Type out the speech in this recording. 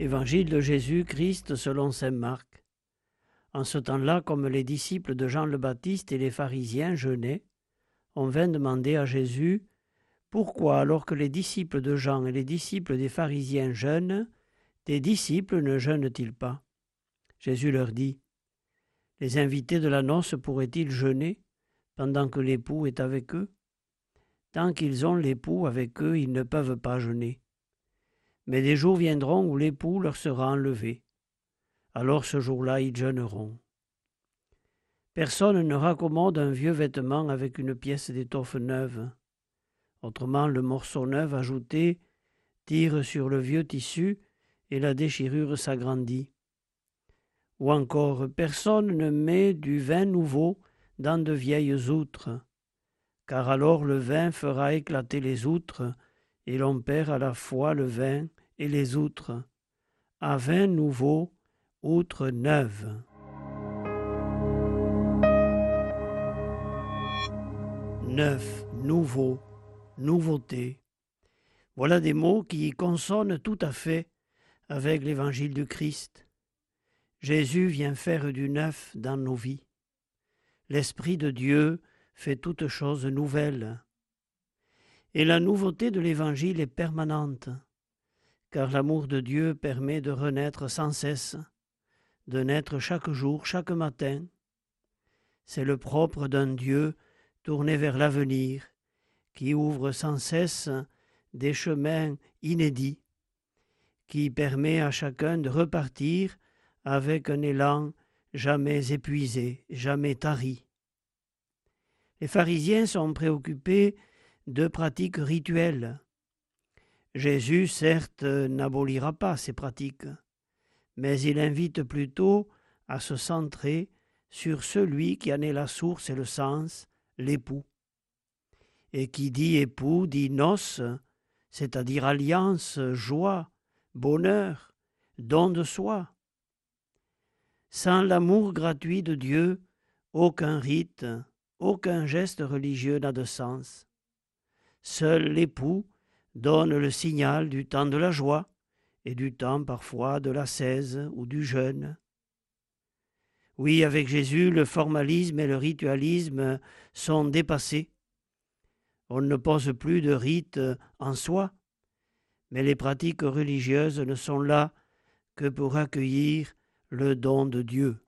Évangile de Jésus-Christ selon saint Marc. En ce temps-là, comme les disciples de Jean le Baptiste et les pharisiens jeûnaient, on vint demander à Jésus Pourquoi, alors que les disciples de Jean et les disciples des pharisiens jeûnent, tes disciples ne jeûnent-ils pas? Jésus leur dit Les invités de la noce pourraient-ils jeûner pendant que l'époux est avec eux? Tant qu'ils ont l'époux avec eux, ils ne peuvent pas jeûner. Mais des jours viendront où l'époux leur sera enlevé. Alors ce jour-là, ils jeûneront. Personne ne raccommode un vieux vêtement avec une pièce d'étoffe neuve. Autrement, le morceau neuf ajouté tire sur le vieux tissu et la déchirure s'agrandit. Ou encore, personne ne met du vin nouveau dans de vieilles outres, car alors le vin fera éclater les outres, et l'on perd à la fois le vin et les outres. À vin nouveau, outre neuve. Neuf, nouveau, nouveauté. Voilà des mots qui consonnent tout à fait avec l'évangile du Christ. Jésus vient faire du neuf dans nos vies. L'Esprit de Dieu fait toutes choses nouvelles. Et la nouveauté de l'Évangile est permanente, car l'amour de Dieu permet de renaître sans cesse, de naître chaque jour, chaque matin. C'est le propre d'un Dieu tourné vers l'avenir, qui ouvre sans cesse des chemins inédits, qui permet à chacun de repartir avec un élan jamais épuisé, jamais tari. Les pharisiens sont préoccupés de pratiques rituelles. Jésus, certes, n'abolira pas ces pratiques, mais il invite plutôt à se centrer sur celui qui en est la source et le sens, l'époux. Et qui dit époux dit noces, c'est-à-dire alliance, joie, bonheur, don de soi. Sans l'amour gratuit de Dieu, aucun rite, aucun geste religieux n'a de sens. Seul l'époux donne le signal du temps de la joie et du temps parfois de la cèse ou du jeûne. Oui, avec Jésus, le formalisme et le ritualisme sont dépassés. On ne pose plus de rite en soi, mais les pratiques religieuses ne sont là que pour accueillir le don de Dieu.